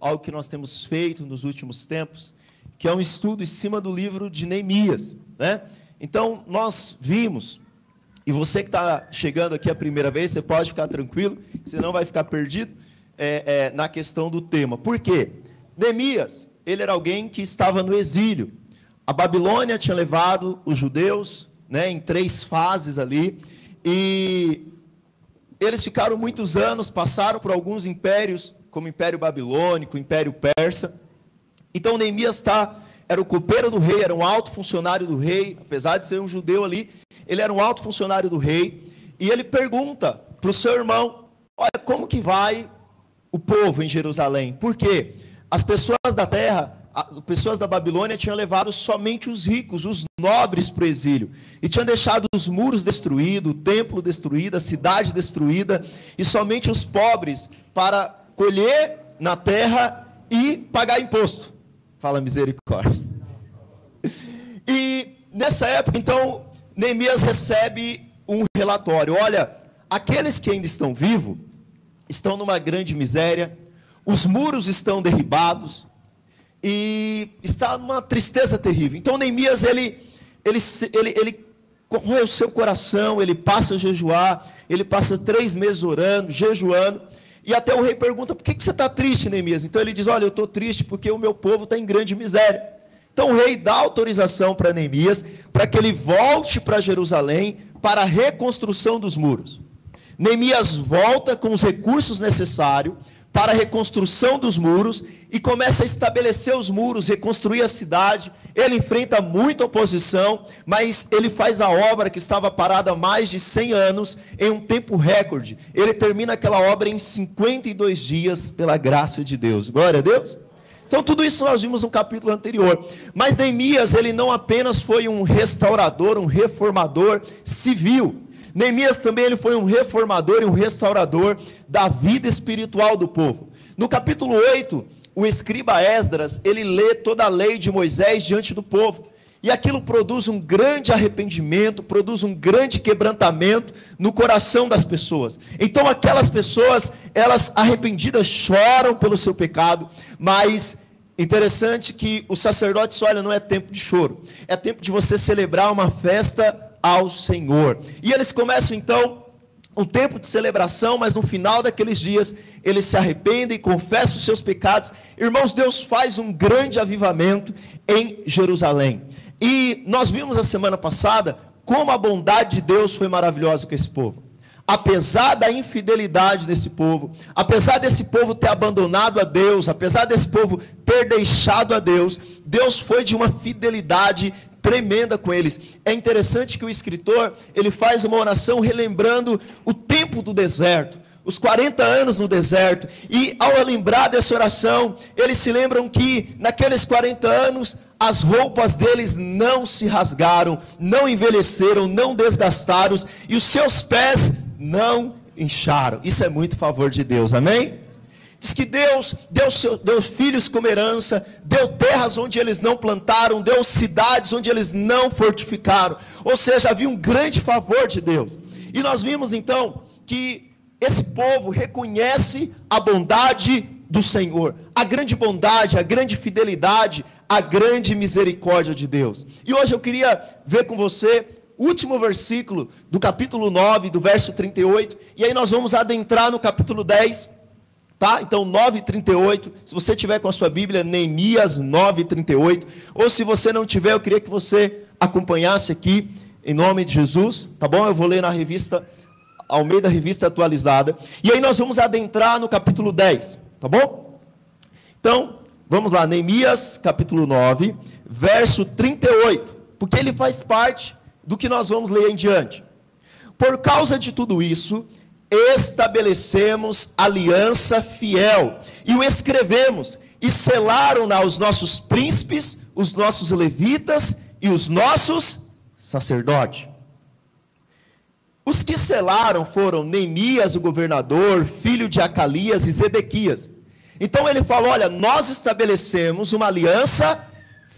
algo que nós temos feito nos últimos tempos, que é um estudo em cima do livro de Neemias. Né? Então, nós vimos, e você que está chegando aqui a primeira vez, você pode ficar tranquilo, você não vai ficar perdido é, é, na questão do tema. Por quê? Neemias, ele era alguém que estava no exílio. A Babilônia tinha levado os judeus né, em três fases ali, e eles ficaram muitos anos, passaram por alguns impérios, como o Império Babilônico, o Império Persa. Então Neemias está, era o copeiro do rei, era um alto funcionário do rei, apesar de ser um judeu ali, ele era um alto funcionário do rei, e ele pergunta para o seu irmão: Olha, como que vai o povo em Jerusalém? Por quê? As pessoas da terra as pessoas da Babilônia tinham levado somente os ricos, os nobres para o exílio. E tinham deixado os muros destruídos, o templo destruído, a cidade destruída, e somente os pobres para colher na terra e pagar imposto. Fala misericórdia. E nessa época, então, Neemias recebe um relatório: olha, aqueles que ainda estão vivos estão numa grande miséria, os muros estão derribados, e está numa tristeza terrível. Então Neemias ele ele ele, ele corrói o seu coração, ele passa a jejuar, ele passa três meses orando, jejuando, e até o rei pergunta: por que, você está triste, Neemias? Então ele diz: olha, eu estou triste porque o meu povo está em grande miséria. Então o rei dá autorização para Neemias para que ele volte para Jerusalém para a reconstrução dos muros. Neemias volta com os recursos necessários para a reconstrução dos muros e começa a estabelecer os muros, reconstruir a cidade. Ele enfrenta muita oposição, mas ele faz a obra que estava parada há mais de 100 anos em um tempo recorde. Ele termina aquela obra em 52 dias, pela graça de Deus. Glória a Deus. Então, tudo isso nós vimos no capítulo anterior. Mas Neemias, ele não apenas foi um restaurador, um reformador civil. Neemias também ele foi um reformador e um restaurador da vida espiritual do povo. No capítulo 8, o escriba Esdras, ele lê toda a lei de Moisés diante do povo. E aquilo produz um grande arrependimento, produz um grande quebrantamento no coração das pessoas. Então aquelas pessoas, elas arrependidas choram pelo seu pecado, mas interessante que o sacerdote olha, não é tempo de choro, é tempo de você celebrar uma festa ao Senhor. E eles começam então um tempo de celebração, mas no final daqueles dias eles se arrependem, confessam os seus pecados. Irmãos, Deus faz um grande avivamento em Jerusalém. E nós vimos a semana passada como a bondade de Deus foi maravilhosa com esse povo. Apesar da infidelidade desse povo, apesar desse povo ter abandonado a Deus, apesar desse povo ter deixado a Deus, Deus foi de uma fidelidade tremenda com eles. É interessante que o escritor, ele faz uma oração relembrando o tempo do deserto, os 40 anos no deserto, e ao lembrar dessa oração, eles se lembram que naqueles 40 anos as roupas deles não se rasgaram, não envelheceram, não desgastaram, e os seus pés não incharam. Isso é muito favor de Deus, amém? Diz que Deus deu, seu, deu filhos como herança, deu terras onde eles não plantaram, deu cidades onde eles não fortificaram. Ou seja, havia um grande favor de Deus. E nós vimos então que esse povo reconhece a bondade do Senhor, a grande bondade, a grande fidelidade, a grande misericórdia de Deus. E hoje eu queria ver com você último versículo do capítulo 9, do verso 38, e aí nós vamos adentrar no capítulo 10 Tá? Então 9:38, se você tiver com a sua Bíblia, Neemias 9:38, ou se você não tiver, eu queria que você acompanhasse aqui em nome de Jesus, tá bom? Eu vou ler na revista Almeida Revista Atualizada. E aí nós vamos adentrar no capítulo 10, tá bom? Então, vamos lá, Neemias, capítulo 9, verso 38, porque ele faz parte do que nós vamos ler em diante. Por causa de tudo isso, estabelecemos aliança fiel e o escrevemos e selaram-na os nossos príncipes, os nossos levitas e os nossos sacerdotes. Os que selaram foram Neemias, o governador, filho de Acalias e Zedequias. Então ele falou: Olha, nós estabelecemos uma aliança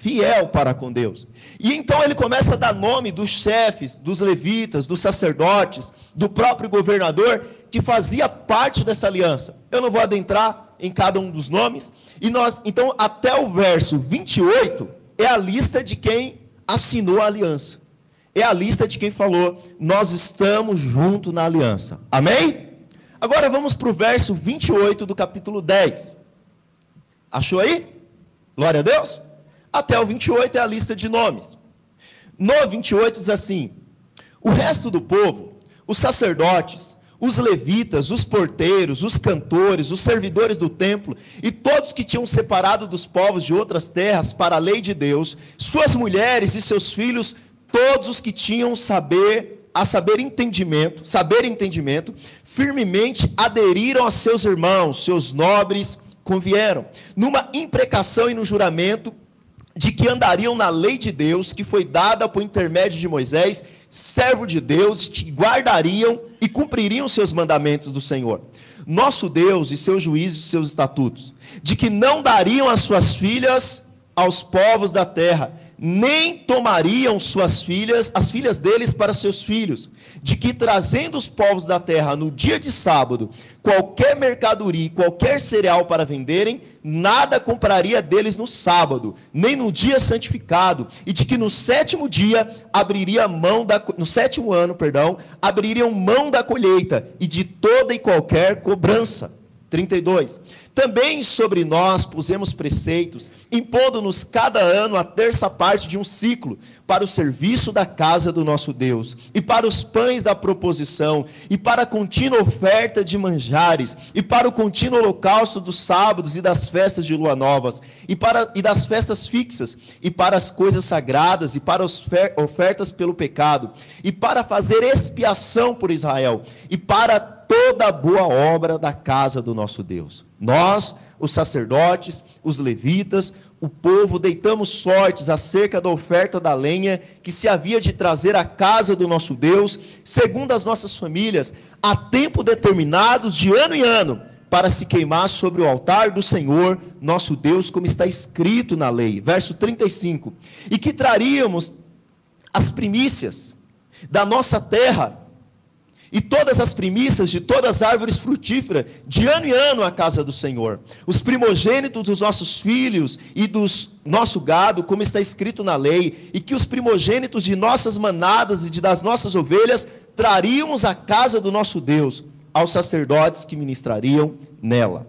fiel para com Deus. E então ele começa a dar nome dos chefes, dos levitas, dos sacerdotes, do próprio governador que fazia parte dessa aliança. Eu não vou adentrar em cada um dos nomes. E nós, então, até o verso 28 é a lista de quem assinou a aliança. É a lista de quem falou: "Nós estamos junto na aliança". Amém? Agora vamos para o verso 28 do capítulo 10. Achou aí? Glória a Deus. Até o 28 é a lista de nomes. No 28 diz assim: O resto do povo, os sacerdotes, os levitas, os porteiros, os cantores, os servidores do templo e todos que tinham separado dos povos de outras terras para a lei de Deus, suas mulheres e seus filhos, todos os que tinham saber, a saber entendimento, saber entendimento, firmemente aderiram a seus irmãos, seus nobres convieram, numa imprecação e no juramento de que andariam na lei de Deus, que foi dada por intermédio de Moisés, servo de Deus, que guardariam e cumpririam seus mandamentos do Senhor. Nosso Deus e seus juízos e seus estatutos, de que não dariam as suas filhas aos povos da terra, nem tomariam suas filhas, as filhas deles para seus filhos, de que trazendo os povos da terra no dia de sábado, qualquer mercadoria, qualquer cereal para venderem, nada compraria deles no sábado, nem no dia santificado, e de que no sétimo dia abriria mão da no sétimo ano, perdão, abririam mão da colheita e de toda e qualquer cobrança. 32. Também sobre nós pusemos preceitos, impondo-nos cada ano a terça parte de um ciclo, para o serviço da casa do nosso Deus, e para os pães da proposição, e para a contínua oferta de manjares, e para o contínuo holocausto dos sábados e das festas de lua novas, e, para, e das festas fixas, e para as coisas sagradas, e para as ofertas pelo pecado, e para fazer expiação por Israel, e para toda a boa obra da casa do nosso Deus. Nós, os sacerdotes, os levitas, o povo, deitamos sortes acerca da oferta da lenha que se havia de trazer à casa do nosso Deus, segundo as nossas famílias, a tempo determinados de ano em ano, para se queimar sobre o altar do Senhor, nosso Deus, como está escrito na lei. Verso 35. E que traríamos as primícias da nossa terra e todas as primícias de todas as árvores frutíferas, de ano em ano à casa do Senhor. Os primogênitos dos nossos filhos e dos nosso gado, como está escrito na lei, e que os primogênitos de nossas manadas e de das nossas ovelhas traríamos à casa do nosso Deus, aos sacerdotes que ministrariam nela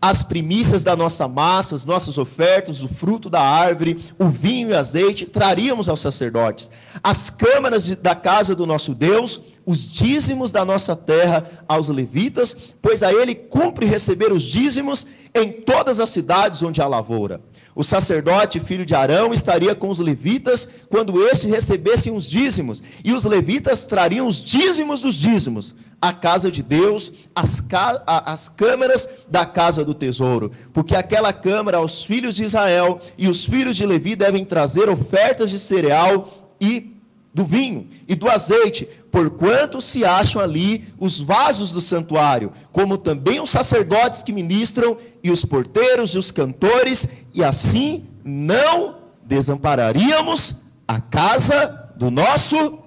as primícias da nossa massa, as nossas ofertas, o fruto da árvore, o vinho e azeite, traríamos aos sacerdotes. As câmaras da casa do nosso Deus, os dízimos da nossa terra aos levitas, pois a ele cumpre receber os dízimos em todas as cidades onde há lavoura. O sacerdote, filho de Arão, estaria com os levitas quando estes recebessem os dízimos, e os levitas trariam os dízimos dos dízimos à casa de Deus, as, as câmaras da casa do tesouro, porque aquela câmara, os filhos de Israel e os filhos de Levi devem trazer ofertas de cereal e do vinho e do azeite, porquanto se acham ali os vasos do santuário, como também os sacerdotes que ministram, e os porteiros e os cantores, e assim não desampararíamos a casa do nosso.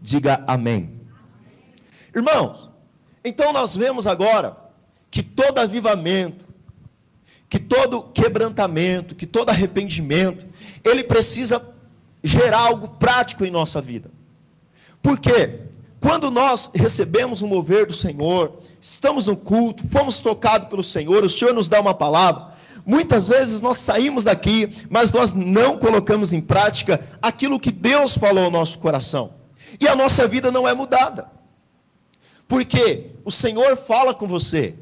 Diga amém. Irmãos, então nós vemos agora que todo avivamento, que todo quebrantamento, que todo arrependimento, ele precisa gerar algo prático em nossa vida. Por quê? Quando nós recebemos o mover do Senhor, estamos no culto, fomos tocados pelo Senhor, o Senhor nos dá uma palavra, muitas vezes nós saímos daqui, mas nós não colocamos em prática aquilo que Deus falou ao nosso coração. E a nossa vida não é mudada. Porque o Senhor fala com você,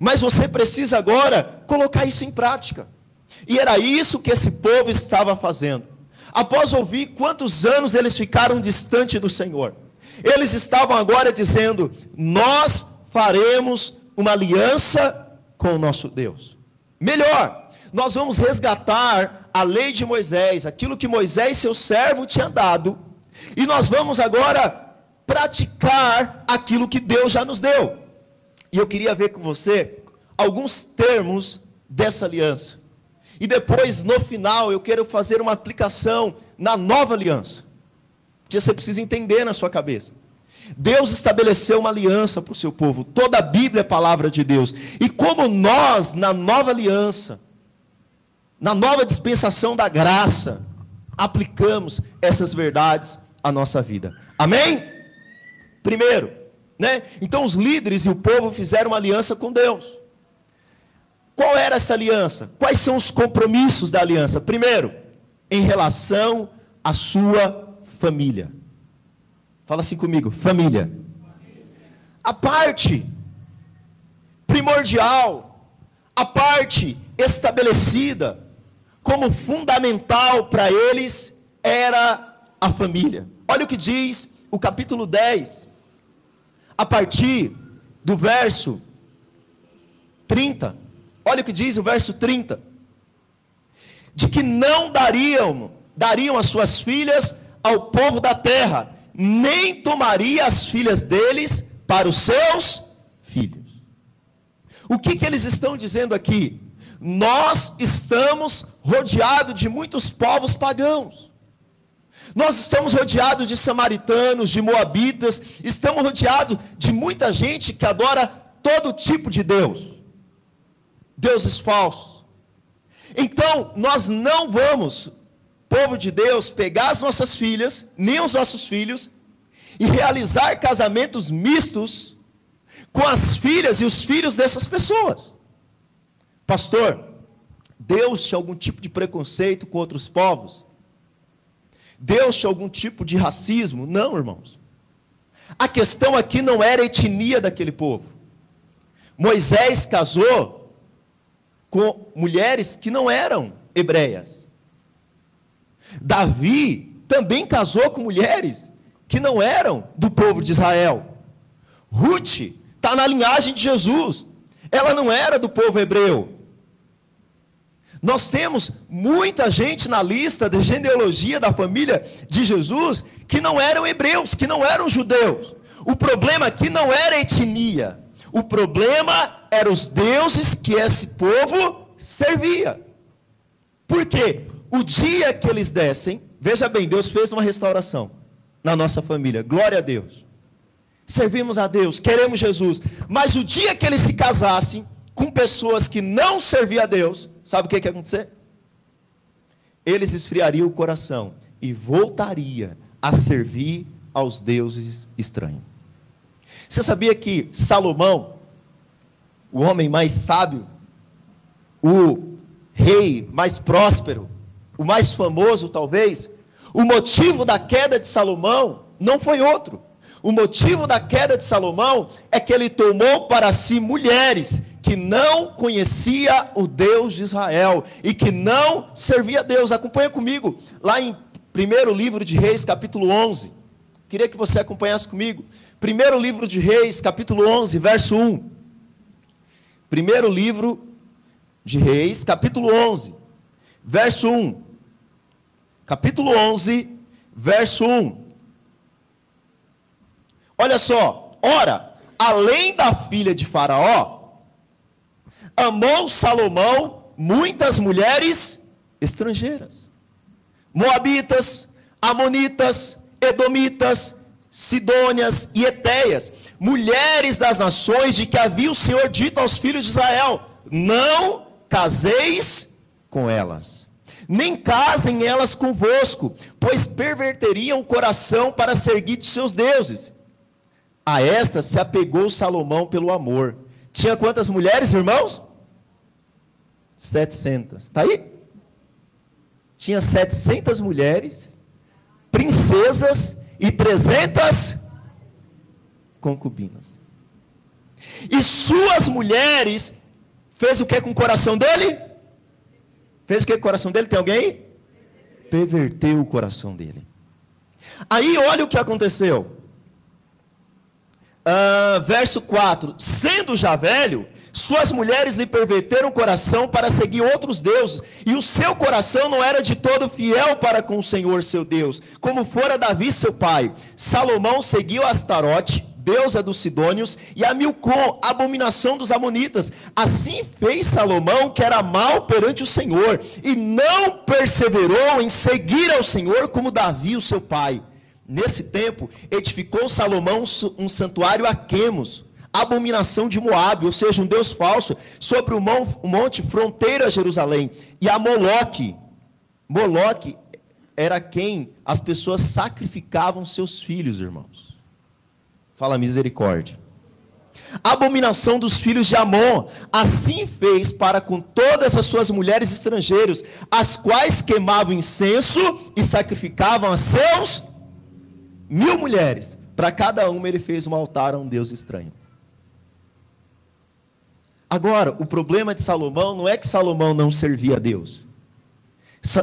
mas você precisa agora colocar isso em prática. E era isso que esse povo estava fazendo após ouvir quantos anos eles ficaram distante do Senhor. Eles estavam agora dizendo: Nós faremos uma aliança com o nosso Deus. Melhor, nós vamos resgatar a lei de Moisés, aquilo que Moisés, seu servo, tinha dado, e nós vamos agora praticar aquilo que Deus já nos deu. E eu queria ver com você alguns termos dessa aliança. E depois, no final, eu quero fazer uma aplicação na nova aliança. Que você precisa entender na sua cabeça. Deus estabeleceu uma aliança para o seu povo. Toda a Bíblia é palavra de Deus. E como nós, na nova aliança, na nova dispensação da graça, aplicamos essas verdades à nossa vida. Amém? Primeiro, né? Então os líderes e o povo fizeram uma aliança com Deus. Qual era essa aliança? Quais são os compromissos da aliança? Primeiro, em relação à sua família. Fala assim comigo, família. A parte primordial, a parte estabelecida como fundamental para eles era a família. Olha o que diz o capítulo 10, a partir do verso 30. Olha o que diz o verso 30. De que não dariam, dariam as suas filhas ao povo da terra, nem tomaria as filhas deles para os seus filhos. O que, que eles estão dizendo aqui? Nós estamos rodeados de muitos povos pagãos. Nós estamos rodeados de samaritanos, de moabitas, estamos rodeados de muita gente que adora todo tipo de Deus, deuses falsos. Então, nós não vamos povo de Deus, pegar as nossas filhas, nem os nossos filhos, e realizar casamentos mistos com as filhas e os filhos dessas pessoas. Pastor, Deus tinha algum tipo de preconceito com outros povos? Deus tinha algum tipo de racismo? Não, irmãos. A questão aqui não era a etnia daquele povo. Moisés casou com mulheres que não eram hebreias. Davi também casou com mulheres que não eram do povo de Israel. Ruth está na linhagem de Jesus. Ela não era do povo hebreu. Nós temos muita gente na lista de genealogia da família de Jesus que não eram hebreus, que não eram judeus. O problema aqui não era etnia. O problema eram os deuses que esse povo servia. Por quê? O dia que eles descem, veja bem, Deus fez uma restauração na nossa família. Glória a Deus. Servimos a Deus, queremos Jesus. Mas o dia que eles se casassem com pessoas que não serviam a Deus, sabe o que, ia acontecer? Eles esfriariam o coração e voltaria a servir aos deuses estranhos. Você sabia que Salomão, o homem mais sábio, o rei mais próspero, o mais famoso talvez, o motivo da queda de Salomão não foi outro. O motivo da queda de Salomão é que ele tomou para si mulheres que não conhecia o Deus de Israel e que não servia a Deus. Acompanha comigo, lá em primeiro livro de Reis, capítulo 11. Queria que você acompanhasse comigo. Primeiro livro de Reis, capítulo 11, verso 1. Primeiro livro de Reis, capítulo 11, verso 1 capítulo 11, verso 1. Olha só, ora, além da filha de Faraó, amou Salomão muitas mulheres estrangeiras, moabitas, amonitas, edomitas, sidônias e etéias, mulheres das nações de que havia o Senhor dito aos filhos de Israel: não caseis com elas nem casem elas convosco, pois perverteriam o coração para seguir de seus deuses. A esta se apegou Salomão pelo amor. Tinha quantas mulheres, irmãos? 700. Está aí? Tinha 700 mulheres, princesas e 300 concubinas. E suas mulheres fez o que com o coração dele? Fez o que com o coração dele? Tem alguém? Perverteu o coração dele. Aí olha o que aconteceu. Uh, verso 4: Sendo já velho, suas mulheres lhe perverteram o coração para seguir outros deuses, e o seu coração não era de todo fiel para com o Senhor seu Deus, como fora Davi seu pai. Salomão seguiu Astarote, deusa dos Sidônios, e a Milcom, abominação dos Amonitas. Assim fez Salomão, que era mal perante o Senhor, e não perseverou em seguir ao Senhor como Davi, o seu pai. Nesse tempo, edificou Salomão um santuário a Quemos, abominação de Moabe, ou seja, um deus falso, sobre o monte fronteira a Jerusalém, e a Moloque. Moloque era quem as pessoas sacrificavam seus filhos, irmãos. Fala misericórdia. Abominação dos filhos de Amon, assim fez para com todas as suas mulheres estrangeiras, as quais queimavam incenso e sacrificavam a seus mil mulheres. Para cada uma ele fez um altar a um Deus estranho. Agora, o problema de Salomão não é que Salomão não servia a Deus.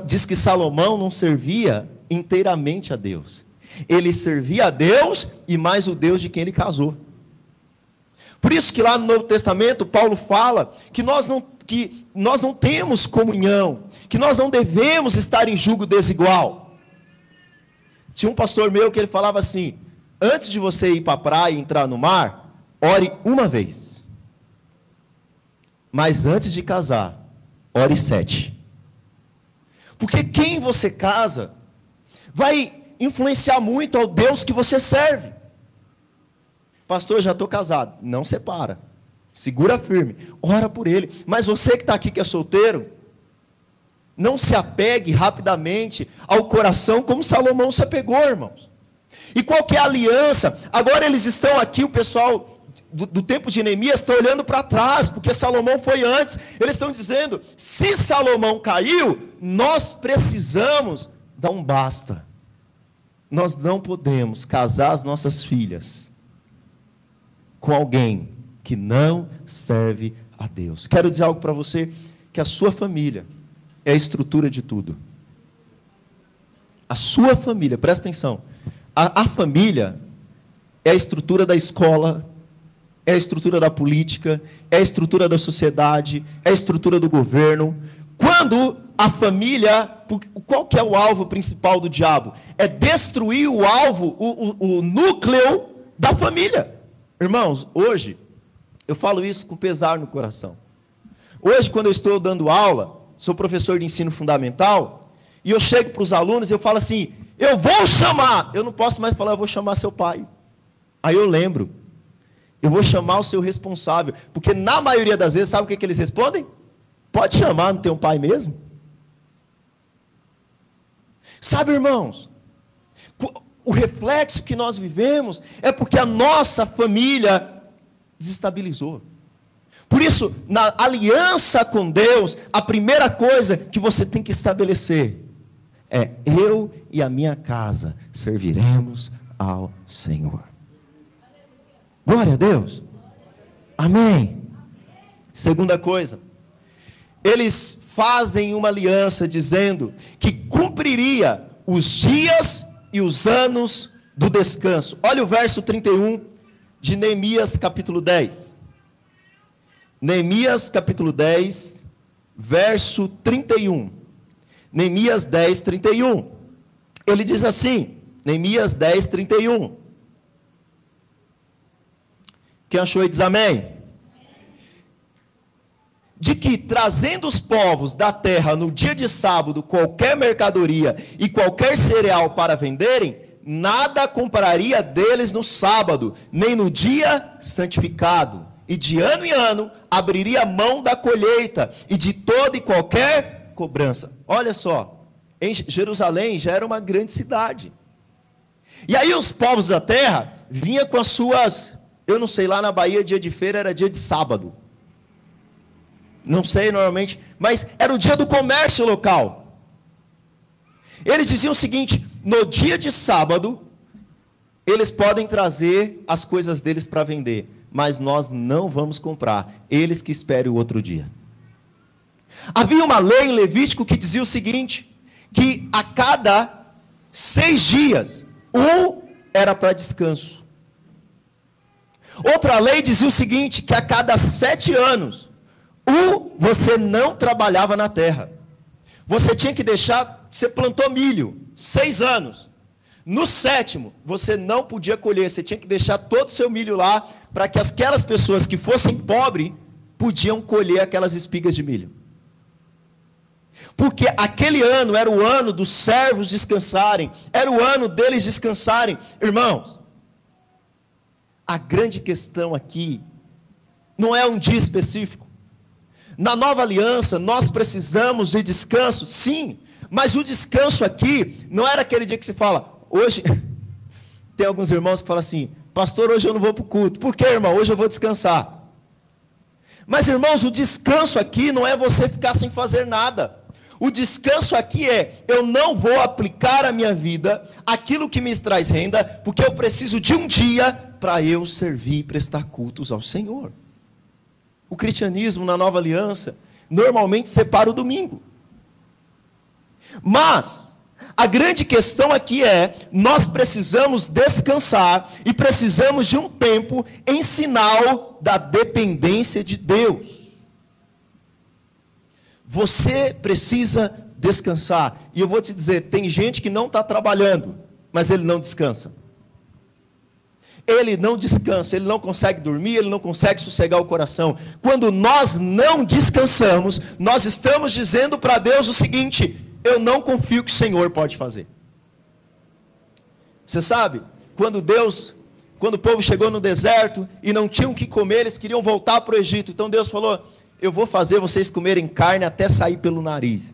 Diz que Salomão não servia inteiramente a Deus. Ele servia a Deus e mais o Deus de quem ele casou. Por isso que lá no Novo Testamento, Paulo fala que nós não, que nós não temos comunhão, que nós não devemos estar em julgo desigual. Tinha um pastor meu que ele falava assim: antes de você ir para a praia e entrar no mar, ore uma vez. Mas antes de casar, ore sete. Porque quem você casa vai influenciar muito ao Deus que você serve. Pastor, já estou casado. Não separa. Segura firme. Ora por ele. Mas você que está aqui que é solteiro, não se apegue rapidamente ao coração como Salomão se apegou, irmãos. E qual que é a aliança? Agora eles estão aqui, o pessoal do, do tempo de Neemias está olhando para trás, porque Salomão foi antes. Eles estão dizendo: se Salomão caiu, nós precisamos dar um basta. Nós não podemos casar as nossas filhas com alguém que não serve a Deus. Quero dizer algo para você: que a sua família é a estrutura de tudo. A sua família, presta atenção, a, a família é a estrutura da escola, é a estrutura da política, é a estrutura da sociedade, é a estrutura do governo. Quando a família, qual que é o alvo principal do diabo? É destruir o alvo, o, o, o núcleo da família. Irmãos, hoje, eu falo isso com pesar no coração. Hoje, quando eu estou dando aula, sou professor de ensino fundamental, e eu chego para os alunos e eu falo assim: eu vou chamar, eu não posso mais falar, eu vou chamar seu pai. Aí eu lembro, eu vou chamar o seu responsável, porque na maioria das vezes, sabe o que, que eles respondem? Pode chamar, não tem um pai mesmo? Sabe, irmãos, o reflexo que nós vivemos é porque a nossa família desestabilizou. Por isso, na aliança com Deus, a primeira coisa que você tem que estabelecer é: eu e a minha casa serviremos ao Senhor. Glória a Deus. Amém. Segunda coisa, eles fazem uma aliança dizendo que cumpriria os dias e os anos do descanso. Olha o verso 31 de Neemias capítulo 10. Neemias capítulo 10, verso 31. Neemias 10, 31. Ele diz assim, Neemias 10, 31. Quem achou aí diz amém de que trazendo os povos da terra no dia de sábado qualquer mercadoria e qualquer cereal para venderem, nada compraria deles no sábado, nem no dia santificado. E de ano em ano abriria mão da colheita e de toda e qualquer cobrança. Olha só, em Jerusalém já era uma grande cidade. E aí os povos da terra vinham com as suas, eu não sei, lá na Bahia, dia de feira era dia de sábado. Não sei normalmente, mas era o dia do comércio local. Eles diziam o seguinte: no dia de sábado, eles podem trazer as coisas deles para vender, mas nós não vamos comprar. Eles que esperem o outro dia. Havia uma lei em Levítico que dizia o seguinte: que a cada seis dias, um era para descanso. Outra lei dizia o seguinte: que a cada sete anos, você não trabalhava na terra. Você tinha que deixar, você plantou milho, seis anos. No sétimo, você não podia colher, você tinha que deixar todo o seu milho lá, para que aquelas pessoas que fossem pobres, podiam colher aquelas espigas de milho. Porque aquele ano era o ano dos servos descansarem, era o ano deles descansarem. Irmãos, a grande questão aqui não é um dia específico. Na nova aliança, nós precisamos de descanso, sim, mas o descanso aqui não era aquele dia que se fala, hoje. Tem alguns irmãos que falam assim, pastor, hoje eu não vou para o culto. Por que, irmão? Hoje eu vou descansar. Mas, irmãos, o descanso aqui não é você ficar sem fazer nada. O descanso aqui é: eu não vou aplicar a minha vida, aquilo que me traz renda, porque eu preciso de um dia para eu servir e prestar cultos ao Senhor. O cristianismo na nova aliança normalmente separa o domingo. Mas, a grande questão aqui é: nós precisamos descansar e precisamos de um tempo em sinal da dependência de Deus. Você precisa descansar. E eu vou te dizer: tem gente que não está trabalhando, mas ele não descansa. Ele não descansa, ele não consegue dormir, ele não consegue sossegar o coração. Quando nós não descansamos, nós estamos dizendo para Deus o seguinte: eu não confio que o Senhor pode fazer. Você sabe, quando Deus, quando o povo chegou no deserto e não tinham o que comer, eles queriam voltar para o Egito. Então Deus falou: Eu vou fazer vocês comerem carne até sair pelo nariz.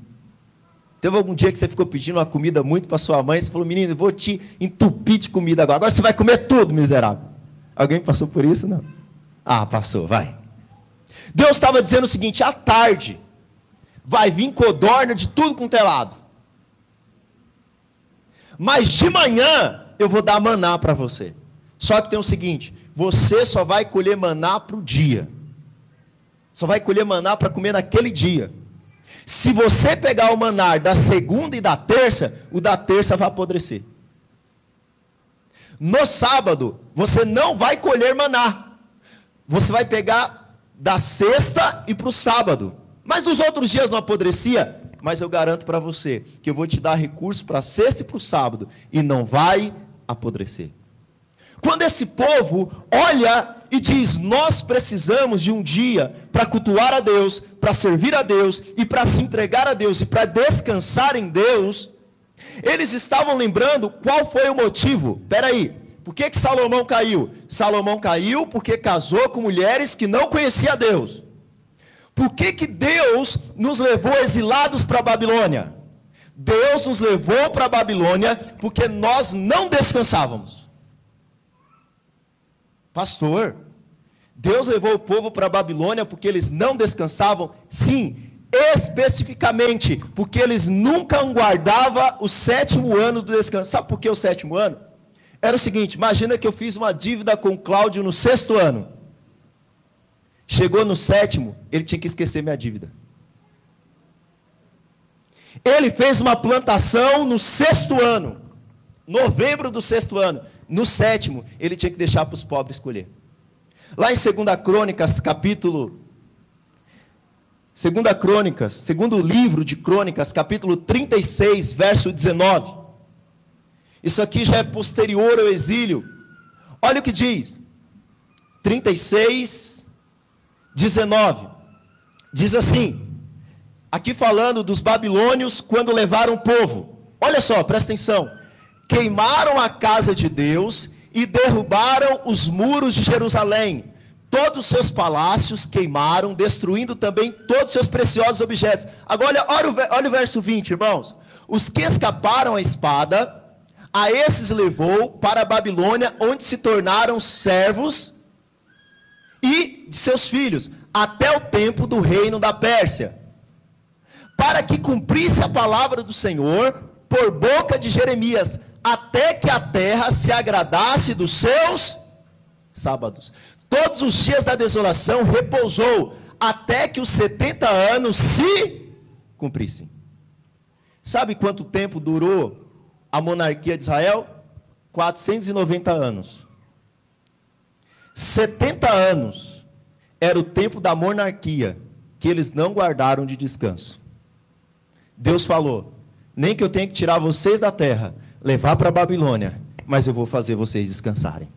Teve algum dia que você ficou pedindo uma comida muito para sua mãe, você falou, menino, vou te entupir de comida agora. Agora você vai comer tudo, miserável. Alguém passou por isso? Não? Ah, passou, vai. Deus estava dizendo o seguinte: à tarde, vai vir codorna de tudo com telado. Mas de manhã eu vou dar maná para você. Só que tem o seguinte: você só vai colher maná para o dia. Só vai colher maná para comer naquele dia. Se você pegar o maná da segunda e da terça, o da terça vai apodrecer. No sábado, você não vai colher maná. Você vai pegar da sexta e para o sábado. Mas nos outros dias não apodrecia? Mas eu garanto para você que eu vou te dar recurso para sexta e para o sábado e não vai apodrecer. Quando esse povo olha e diz: Nós precisamos de um dia para cultuar a Deus, para servir a Deus e para se entregar a Deus e para descansar em Deus, eles estavam lembrando qual foi o motivo. Peraí, por que, que Salomão caiu? Salomão caiu porque casou com mulheres que não conheciam Deus. Por que, que Deus nos levou exilados para a Babilônia? Deus nos levou para a Babilônia porque nós não descansávamos. Pastor, Deus levou o povo para a Babilônia porque eles não descansavam? Sim, especificamente, porque eles nunca guardavam o sétimo ano do descanso. Sabe por que o sétimo ano? Era o seguinte: imagina que eu fiz uma dívida com Cláudio no sexto ano. Chegou no sétimo, ele tinha que esquecer minha dívida. Ele fez uma plantação no sexto ano, novembro do sexto ano. No sétimo, ele tinha que deixar para os pobres escolher. Lá em 2 Crônicas, capítulo. 2 Crônicas, segundo livro de Crônicas, capítulo 36, verso 19. Isso aqui já é posterior ao exílio. Olha o que diz. 36, 19. Diz assim: aqui falando dos babilônios quando levaram o povo. Olha só, presta atenção. Queimaram a casa de Deus e derrubaram os muros de Jerusalém. Todos os seus palácios queimaram, destruindo também todos os seus preciosos objetos. Agora, olha, olha, o verso 20, irmãos. Os que escaparam à espada, a esses levou para a Babilônia, onde se tornaram servos e de seus filhos, até o tempo do reino da Pérsia, para que cumprisse a palavra do Senhor por boca de Jeremias, até que a terra se agradasse dos seus sábados. Todos os dias da desolação repousou, até que os 70 anos se cumprissem. Sabe quanto tempo durou a monarquia de Israel? 490 anos. 70 anos era o tempo da monarquia que eles não guardaram de descanso. Deus falou: nem que eu tenha que tirar vocês da terra, levar para a Babilônia, mas eu vou fazer vocês descansarem.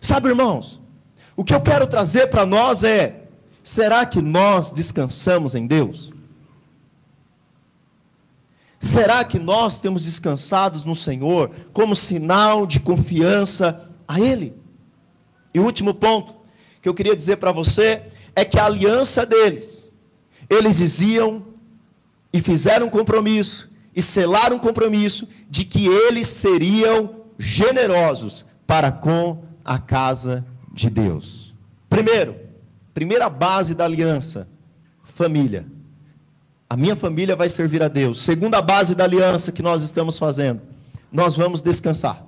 Sabe, irmãos, o que eu quero trazer para nós é: será que nós descansamos em Deus? Será que nós temos descansados no Senhor como sinal de confiança a Ele? E o último ponto que eu queria dizer para você é que a aliança deles, eles diziam e fizeram um compromisso e selaram um compromisso de que eles seriam generosos para com a casa de Deus. Primeiro, primeira base da aliança, família. A minha família vai servir a Deus. Segunda base da aliança que nós estamos fazendo, nós vamos descansar.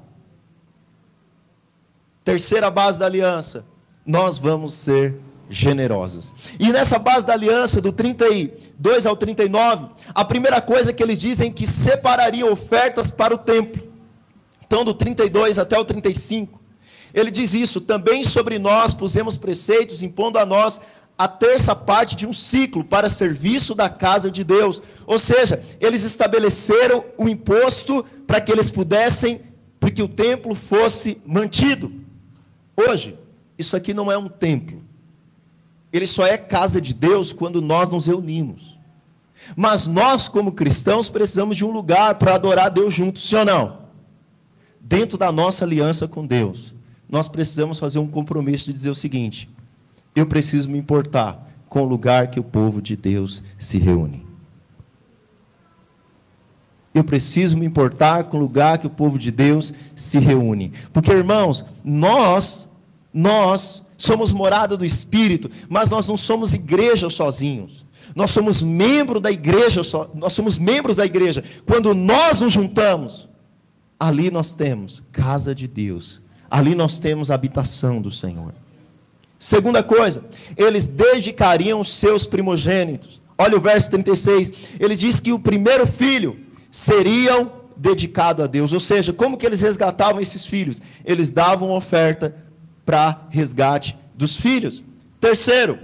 Terceira base da aliança, nós vamos ser generosos. E nessa base da aliança, do 32 ao 39, a primeira coisa que eles dizem é que separariam ofertas para o templo. Então, do 32 até o 35, ele diz isso: também sobre nós pusemos preceitos, impondo a nós a terça parte de um ciclo para serviço da casa de Deus. Ou seja, eles estabeleceram o imposto para que eles pudessem, para que o templo fosse mantido. Hoje, isso aqui não é um templo. Ele só é casa de Deus quando nós nos reunimos. Mas nós, como cristãos, precisamos de um lugar para adorar a Deus juntos, sim ou não? Dentro da nossa aliança com Deus, nós precisamos fazer um compromisso de dizer o seguinte: eu preciso me importar com o lugar que o povo de Deus se reúne. Eu preciso me importar com o lugar que o povo de Deus se reúne. Porque, irmãos, nós, nós somos morada do Espírito, mas nós não somos igreja sozinhos. Nós somos membro da igreja, nós somos membros da igreja. Quando nós nos juntamos, ali nós temos casa de Deus. Ali nós temos a habitação do Senhor. Segunda coisa, eles dedicariam seus primogênitos. Olha o verso 36. Ele diz que o primeiro filho seriam dedicado a Deus. Ou seja, como que eles resgatavam esses filhos? Eles davam oferta para resgate dos filhos. Terceiro,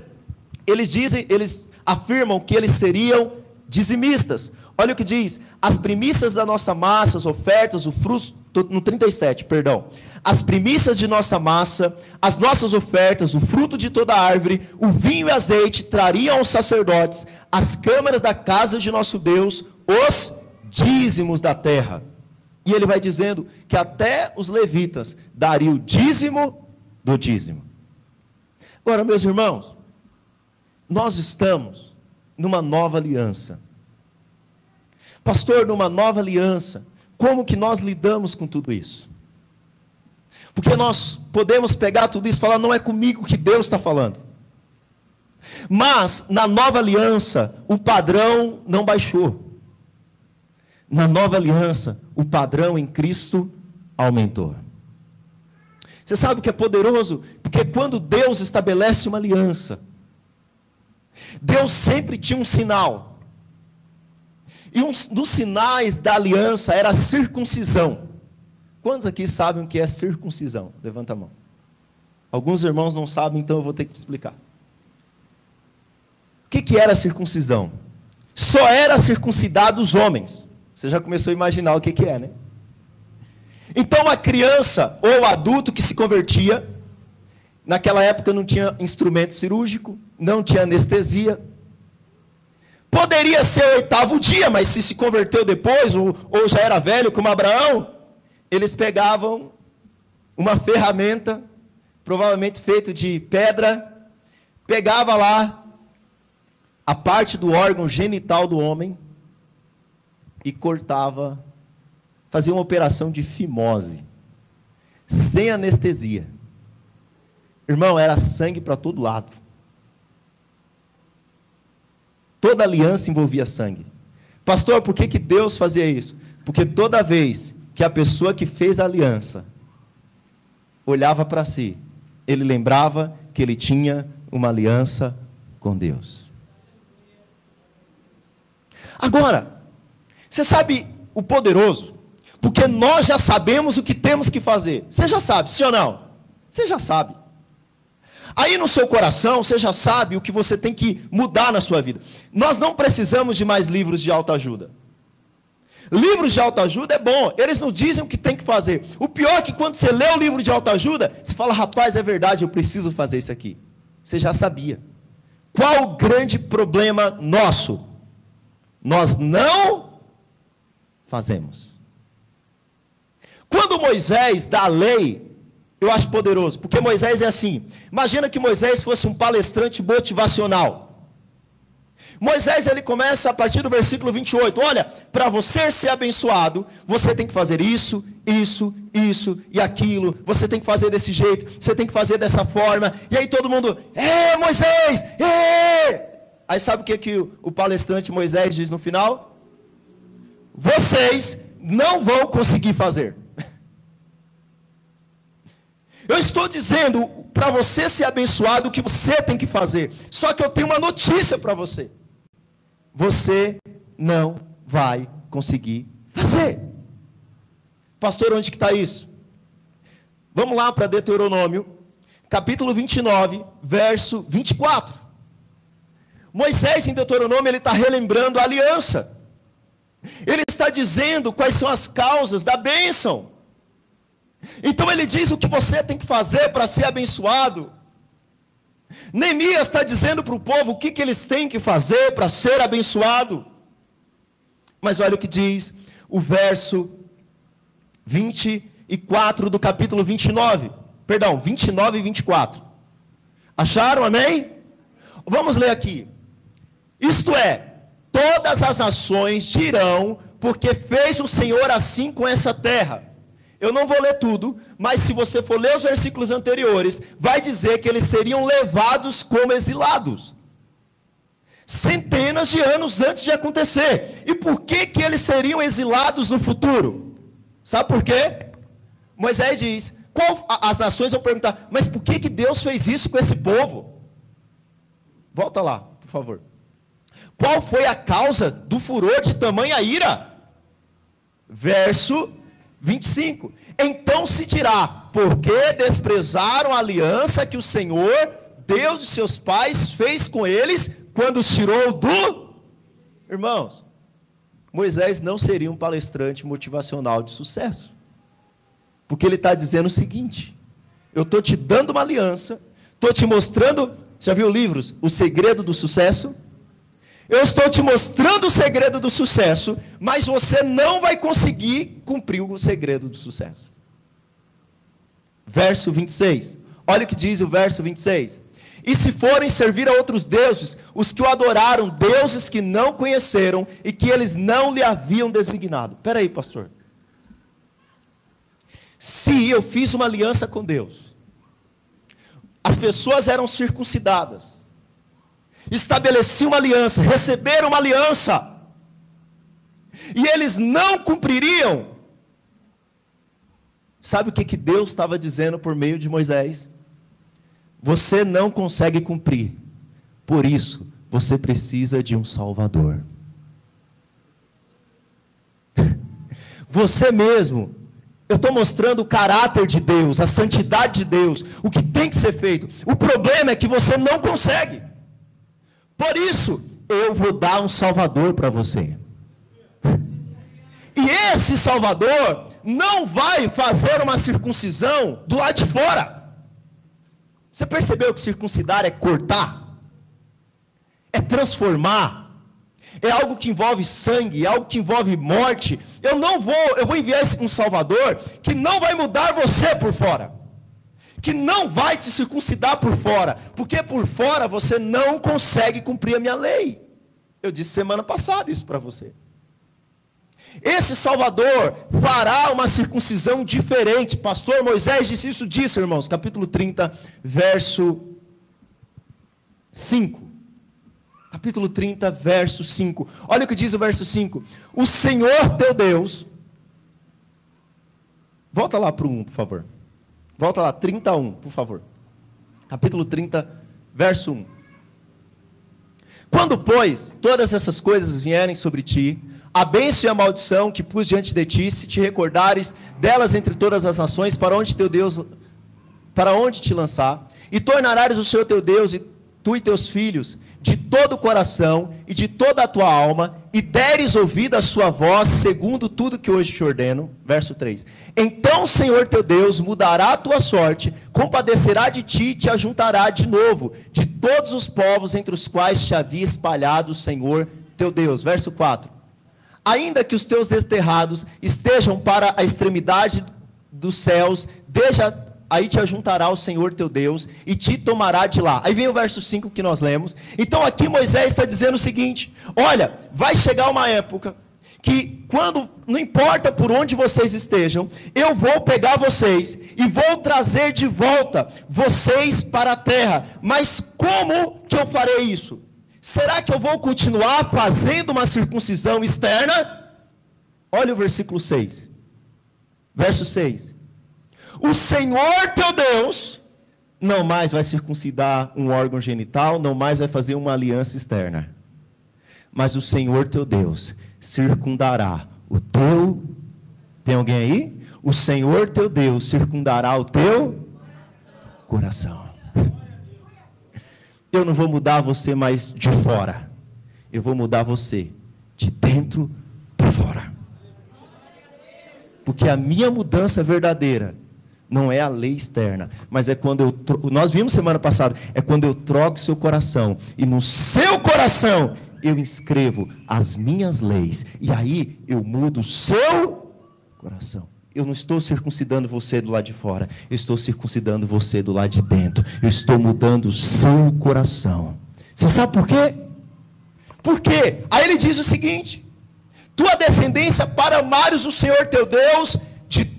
eles dizem, eles afirmam que eles seriam dizimistas. Olha o que diz: as primícias da nossa massa, as ofertas, o fruto, no 37, perdão as primícias de nossa massa, as nossas ofertas, o fruto de toda árvore, o vinho e azeite trariam aos sacerdotes, as câmaras da casa de nosso Deus, os dízimos da terra. E ele vai dizendo que até os levitas dariam o dízimo do dízimo. Agora, meus irmãos, nós estamos numa nova aliança. Pastor, numa nova aliança, como que nós lidamos com tudo isso? Porque nós podemos pegar tudo isso e falar, não é comigo que Deus está falando. Mas, na nova aliança, o padrão não baixou. Na nova aliança, o padrão em Cristo aumentou. Você sabe o que é poderoso? Porque quando Deus estabelece uma aliança, Deus sempre tinha um sinal. E um dos sinais da aliança era a circuncisão. Quantos aqui sabem o que é circuncisão? Levanta a mão. Alguns irmãos não sabem, então eu vou ter que explicar. O que, que era circuncisão? Só era circuncidado os homens. Você já começou a imaginar o que, que é, né? Então a criança ou adulto que se convertia, naquela época não tinha instrumento cirúrgico, não tinha anestesia. Poderia ser o oitavo dia, mas se se converteu depois, ou, ou já era velho, como Abraão, eles pegavam uma ferramenta, provavelmente feita de pedra, pegava lá a parte do órgão genital do homem e cortava, fazia uma operação de fimose, sem anestesia. Irmão, era sangue para todo lado. Toda aliança envolvia sangue. Pastor, por que, que Deus fazia isso? Porque toda vez que a pessoa que fez a aliança olhava para si, ele lembrava que ele tinha uma aliança com Deus. Agora, você sabe o poderoso? Porque nós já sabemos o que temos que fazer. Você já sabe, sim ou não? Você já sabe. Aí no seu coração, você já sabe o que você tem que mudar na sua vida. Nós não precisamos de mais livros de autoajuda. Livros de autoajuda é bom, eles não dizem o que tem que fazer. O pior é que quando você lê o livro de autoajuda, você fala, rapaz, é verdade, eu preciso fazer isso aqui. Você já sabia. Qual o grande problema nosso? Nós não fazemos. Quando Moisés dá a lei, eu acho poderoso, porque Moisés é assim. Imagina que Moisés fosse um palestrante motivacional. Moisés ele começa a partir do versículo 28. Olha, para você ser abençoado, você tem que fazer isso, isso, isso e aquilo. Você tem que fazer desse jeito, você tem que fazer dessa forma. E aí todo mundo, é Moisés, é! Aí sabe o que, que o palestrante Moisés diz no final? Vocês não vão conseguir fazer. Eu estou dizendo para você ser abençoado o que você tem que fazer. Só que eu tenho uma notícia para você. Você não vai conseguir fazer. Pastor, onde que está isso? Vamos lá para Deuteronômio, capítulo 29, verso 24. Moisés, em Deuteronômio, ele está relembrando a aliança. Ele está dizendo quais são as causas da bênção. Então ele diz o que você tem que fazer para ser abençoado. Neemias está dizendo para o povo o que, que eles têm que fazer para ser abençoado. Mas olha o que diz o verso 24 do capítulo 29. Perdão, 29 e 24. Acharam, amém? Vamos ler aqui. Isto é, todas as nações dirão, porque fez o Senhor assim com essa terra eu não vou ler tudo, mas se você for ler os versículos anteriores, vai dizer que eles seriam levados como exilados. Centenas de anos antes de acontecer. E por que, que eles seriam exilados no futuro? Sabe por quê? Moisés diz: qual, as nações vão perguntar, mas por que, que Deus fez isso com esse povo? Volta lá, por favor. Qual foi a causa do furor de tamanha ira? Verso 25. Então se dirá: porque desprezaram a aliança que o Senhor, Deus de seus pais, fez com eles quando os tirou do. Irmãos, Moisés não seria um palestrante motivacional de sucesso. Porque ele está dizendo o seguinte: eu estou te dando uma aliança, estou te mostrando. Já viu livros? O segredo do sucesso? Eu estou te mostrando o segredo do sucesso, mas você não vai conseguir cumprir o segredo do sucesso. Verso 26. Olha o que diz o verso 26. E se forem servir a outros deuses, os que o adoraram, deuses que não conheceram e que eles não lhe haviam designado. Espera aí, pastor. Se eu fiz uma aliança com Deus, as pessoas eram circuncidadas, estabeleciam uma aliança, receberam uma aliança, e eles não cumpririam. Sabe o que, que Deus estava dizendo por meio de Moisés? Você não consegue cumprir, por isso você precisa de um Salvador. Você mesmo eu estou mostrando o caráter de Deus, a santidade de Deus, o que tem que ser feito. O problema é que você não consegue. Por isso, eu vou dar um Salvador para você. E esse Salvador não vai fazer uma circuncisão do lado de fora. Você percebeu que circuncidar é cortar? É transformar? É algo que envolve sangue, é algo que envolve morte. Eu não vou, eu vou enviar um Salvador que não vai mudar você por fora que não vai te circuncidar por fora, porque por fora você não consegue cumprir a minha lei. Eu disse semana passada isso para você. Esse Salvador fará uma circuncisão diferente. Pastor Moisés disse isso, disse, irmãos, capítulo 30, verso 5. Capítulo 30, verso 5. Olha o que diz o verso 5. O Senhor teu Deus. Volta lá para o 1, por favor. Volta lá, 31, por favor. Capítulo 30, verso 1. Quando, pois, todas essas coisas vierem sobre ti, a bênção e a maldição que pus diante de ti, se te recordares delas entre todas as nações, para onde teu Deus, para onde te lançar, e tornarás o Senhor teu Deus, e tu e teus filhos, de todo o coração e de toda a tua alma, e deres ouvido à sua voz, segundo tudo que hoje te ordeno. Verso 3. Então o Senhor teu Deus mudará a tua sorte, compadecerá de ti e te ajuntará de novo de todos os povos entre os quais te havia espalhado o Senhor teu Deus. Verso 4. Ainda que os teus desterrados estejam para a extremidade dos céus, deixa aí te ajuntará o Senhor teu Deus e te tomará de lá. Aí vem o verso 5 que nós lemos. Então aqui Moisés está dizendo o seguinte: olha, vai chegar uma época que quando, não importa por onde vocês estejam, eu vou pegar vocês e vou trazer de volta vocês para a terra. Mas como que eu farei isso? Será que eu vou continuar fazendo uma circuncisão externa? Olha o versículo 6. Verso 6 o Senhor teu Deus não mais vai circuncidar um órgão genital, não mais vai fazer uma aliança externa. Mas o Senhor teu Deus circundará o teu. Tem alguém aí? O Senhor teu Deus circundará o teu coração. Eu não vou mudar você mais de fora. Eu vou mudar você de dentro para fora. Porque a minha mudança verdadeira não é a lei externa, mas é quando eu. Nós vimos semana passada, é quando eu troco seu coração, e no seu coração eu inscrevo as minhas leis, e aí eu mudo o seu coração. Eu não estou circuncidando você do lado de fora, eu estou circuncidando você do lado de dentro. Eu estou mudando o seu coração. Você sabe por quê? Por quê? Aí ele diz o seguinte: tua descendência para amares o Senhor teu Deus de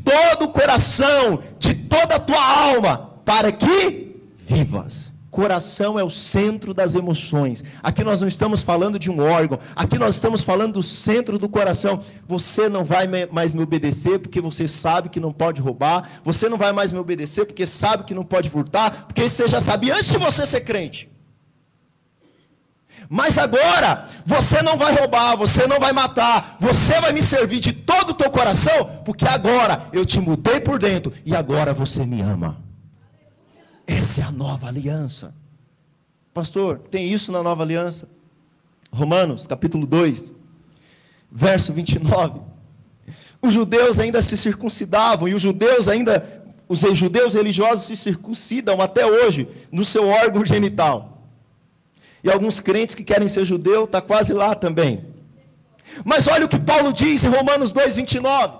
todo o coração, de toda a tua alma, para que vivas. Coração é o centro das emoções. Aqui nós não estamos falando de um órgão, aqui nós estamos falando do centro do coração. Você não vai mais me obedecer porque você sabe que não pode roubar, você não vai mais me obedecer porque sabe que não pode furtar, porque você já sabia antes de você ser crente. Mas agora, você não vai roubar, você não vai matar, você vai me servir de todo o teu coração, porque agora eu te mudei por dentro e agora você me ama. Essa é a nova aliança. Pastor, tem isso na nova aliança? Romanos, capítulo 2, verso 29. Os judeus ainda se circuncidavam e os judeus ainda, os judeus religiosos se circuncidam até hoje no seu órgão genital. E alguns crentes que querem ser judeu, está quase lá também. Mas olha o que Paulo diz em Romanos 2,29.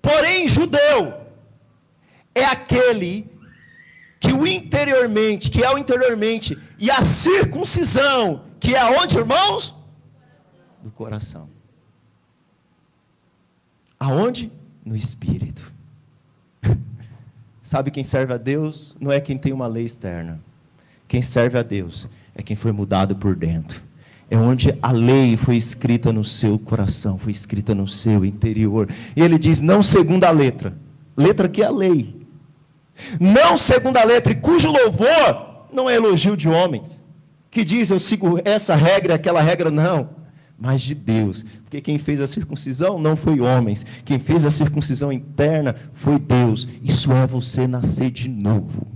Porém, judeu é aquele que o interiormente, que é o interiormente, e a circuncisão, que é onde, irmãos? Do coração. Aonde? No espírito. Sabe quem serve a Deus? Não é quem tem uma lei externa. Quem serve a Deus é quem foi mudado por dentro. É onde a lei foi escrita no seu coração, foi escrita no seu interior. E ele diz: não segundo a letra, letra que é a lei. Não segundo a letra, e cujo louvor não é elogio de homens, que diz eu sigo essa regra, aquela regra, não, mas de Deus. Porque quem fez a circuncisão não foi homens, quem fez a circuncisão interna foi Deus. Isso é você nascer de novo.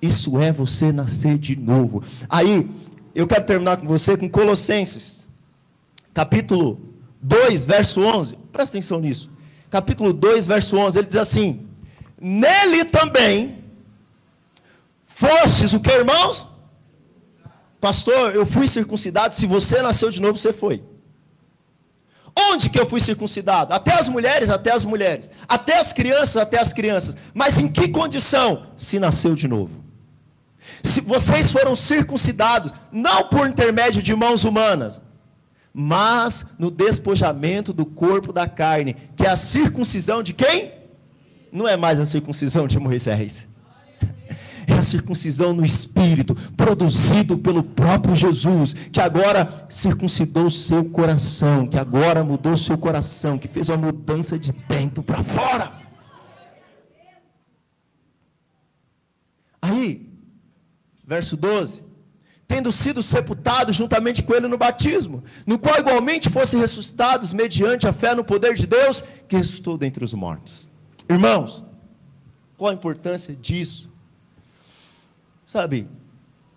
Isso é você nascer de novo. Aí, eu quero terminar com você com Colossenses, capítulo 2, verso 11. Presta atenção nisso. Capítulo 2, verso 11, ele diz assim: Nele também fostes o que, irmãos? Pastor, eu fui circuncidado. Se você nasceu de novo, você foi. Onde que eu fui circuncidado? Até as mulheres, até as mulheres. Até as crianças, até as crianças. Mas em que condição? Se nasceu de novo. Se vocês foram circuncidados, não por intermédio de mãos humanas, mas no despojamento do corpo da carne, que é a circuncisão de quem? Não é mais a circuncisão de Moisés. É a circuncisão no espírito, produzido pelo próprio Jesus, que agora circuncidou o seu coração, que agora mudou o seu coração, que fez uma mudança de dentro para fora. Aí, verso 12: Tendo sido sepultados juntamente com ele no batismo, no qual igualmente fossem ressuscitados mediante a fé no poder de Deus, que ressuscitou dentre os mortos. Irmãos, qual a importância disso? Sabe,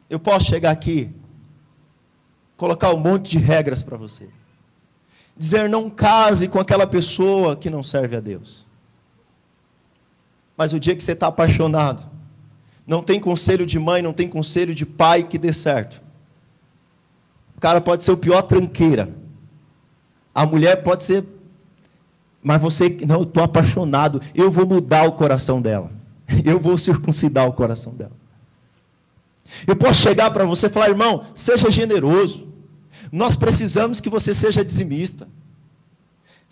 eu posso chegar aqui colocar um monte de regras para você. Dizer não case com aquela pessoa que não serve a Deus. Mas o dia que você está apaixonado, não tem conselho de mãe, não tem conselho de pai que dê certo. O cara pode ser o pior tranqueira. A mulher pode ser. Mas você, não, eu estou apaixonado. Eu vou mudar o coração dela. Eu vou circuncidar o coração dela. Eu posso chegar para você e falar, irmão, seja generoso. Nós precisamos que você seja dizimista.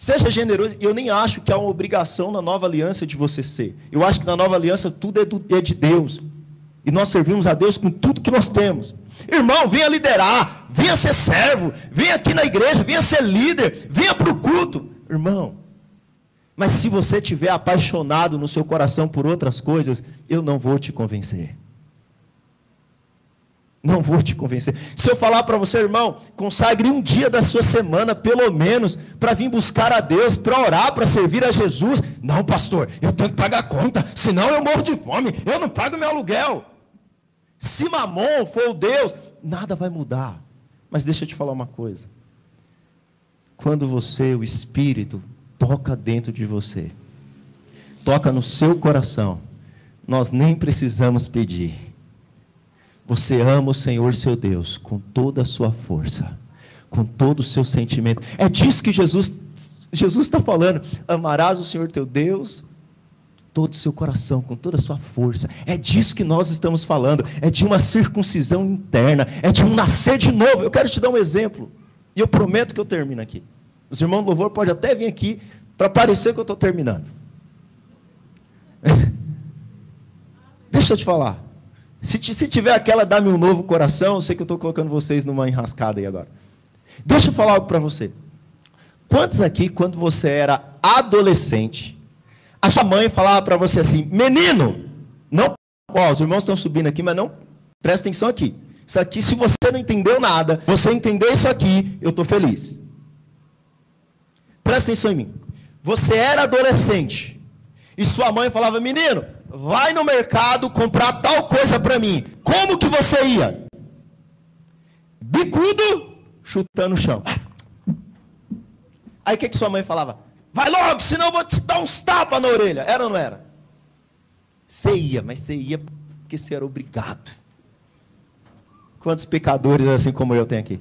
Seja generoso. Eu nem acho que há uma obrigação na nova aliança de você ser. Eu acho que na nova aliança tudo é, do, é de Deus. E nós servimos a Deus com tudo que nós temos. Irmão, venha liderar, venha ser servo, venha aqui na igreja, venha ser líder, venha para o culto. Irmão, mas se você estiver apaixonado no seu coração por outras coisas, eu não vou te convencer. Não vou te convencer. Se eu falar para você, irmão, consagre um dia da sua semana, pelo menos, para vir buscar a Deus, para orar, para servir a Jesus. Não, pastor, eu tenho que pagar a conta, senão eu morro de fome, eu não pago meu aluguel. Se Mamon for o Deus, nada vai mudar. Mas deixa eu te falar uma coisa. Quando você, o Espírito, toca dentro de você, toca no seu coração, nós nem precisamos pedir você ama o Senhor seu Deus com toda a sua força, com todo o seu sentimento. É disso que Jesus Jesus está falando. Amarás o Senhor teu Deus todo o seu coração, com toda a sua força. É disso que nós estamos falando. É de uma circuncisão interna. É de um nascer de novo. Eu quero te dar um exemplo. E eu prometo que eu termino aqui. Os irmãos do louvor podem até vir aqui para parecer que eu estou terminando. Deixa eu te falar. Se, se tiver aquela, dá-me um novo coração, eu sei que eu estou colocando vocês numa enrascada aí agora. Deixa eu falar algo para você. Quantos aqui, quando você era adolescente, a sua mãe falava para você assim: menino, não. Ó, os irmãos estão subindo aqui, mas não. Presta atenção aqui. Isso aqui, se você não entendeu nada, você entender isso aqui, eu estou feliz. Presta atenção em mim. Você era adolescente. E sua mãe falava: menino, vai no mercado comprar tal coisa para mim. Como que você ia? Bicudo, chutando o chão. Aí o que, que sua mãe falava? Vai logo, senão eu vou te dar uns tapas na orelha. Era ou não era? Você ia, mas você ia porque você era obrigado. Quantos pecadores assim como eu tenho aqui?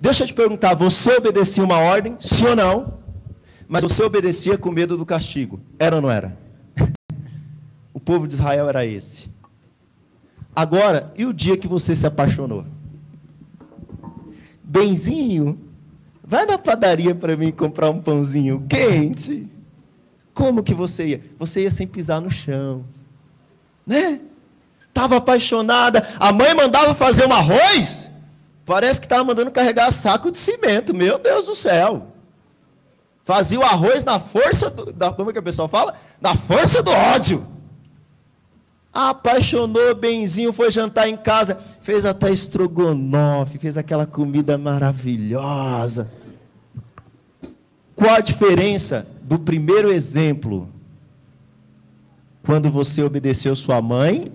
Deixa eu te perguntar, você obedecia uma ordem, sim ou não? Mas você obedecia com medo do castigo. Era ou não era? Povo de Israel era esse. Agora, e o dia que você se apaixonou? Benzinho, vai na padaria para mim comprar um pãozinho quente. Como que você ia? Você ia sem pisar no chão. Né? Estava apaixonada. A mãe mandava fazer um arroz. Parece que estava mandando carregar saco de cimento. Meu Deus do céu. Fazia o arroz na força do, da, como é que o pessoal fala? Na força do ódio. Apaixonou benzinho, foi jantar em casa, fez até estrogonofe, fez aquela comida maravilhosa. Qual a diferença do primeiro exemplo? Quando você obedeceu sua mãe,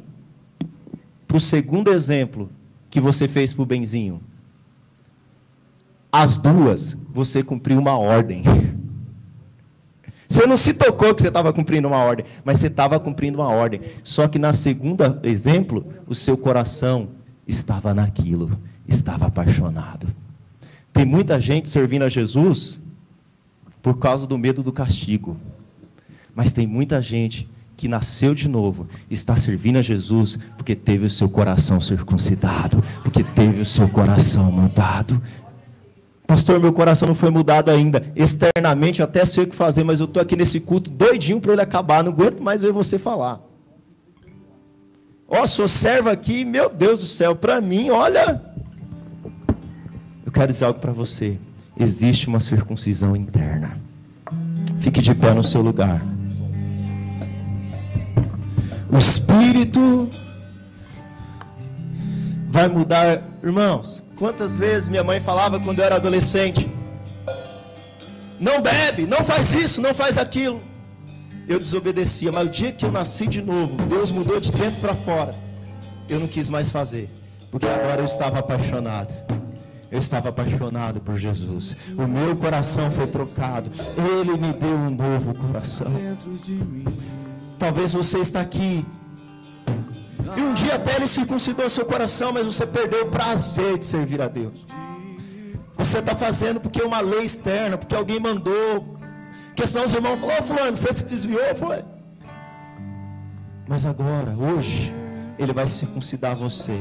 para o segundo exemplo que você fez para o benzinho. As duas, você cumpriu uma ordem. Você não se tocou que você estava cumprindo uma ordem, mas você estava cumprindo uma ordem. Só que na segunda exemplo, o seu coração estava naquilo, estava apaixonado. Tem muita gente servindo a Jesus por causa do medo do castigo. Mas tem muita gente que nasceu de novo, está servindo a Jesus porque teve o seu coração circuncidado, porque teve o seu coração mudado. Pastor, meu coração não foi mudado ainda. Externamente eu até sei o que fazer, mas eu estou aqui nesse culto doidinho para ele acabar. Não aguento mais ver você falar. Ó, oh, sou servo aqui, meu Deus do céu, para mim, olha. Eu quero dizer algo para você. Existe uma circuncisão interna. Fique de pé no seu lugar. O Espírito vai mudar, irmãos. Quantas vezes minha mãe falava quando eu era adolescente: Não bebe, não faz isso, não faz aquilo. Eu desobedecia, mas o dia que eu nasci de novo, Deus mudou de dentro para fora. Eu não quis mais fazer. Porque agora eu estava apaixonado. Eu estava apaixonado por Jesus. O meu coração foi trocado. Ele me deu um novo coração. Talvez você está aqui. E um dia até ele circuncidou seu coração, mas você perdeu o prazer de servir a Deus. Você está fazendo porque é uma lei externa, porque alguém mandou. Porque senão os irmãos falaram, oh, fulano, você se desviou, foi. Mas agora, hoje, ele vai circuncidar você.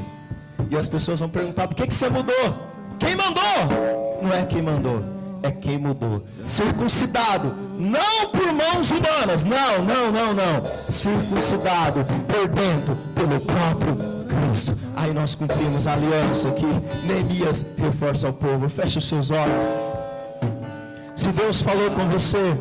E as pessoas vão perguntar: por que, que você mudou? Quem mandou? Não é quem mandou, é quem mudou. Circuncidado, não por mãos humanas, não, não, não, não. Circuncidado por dentro, pelo próprio Cristo. Aí nós cumprimos a aliança que Neemias reforça ao povo. Feche os seus olhos. Se Deus falou com você,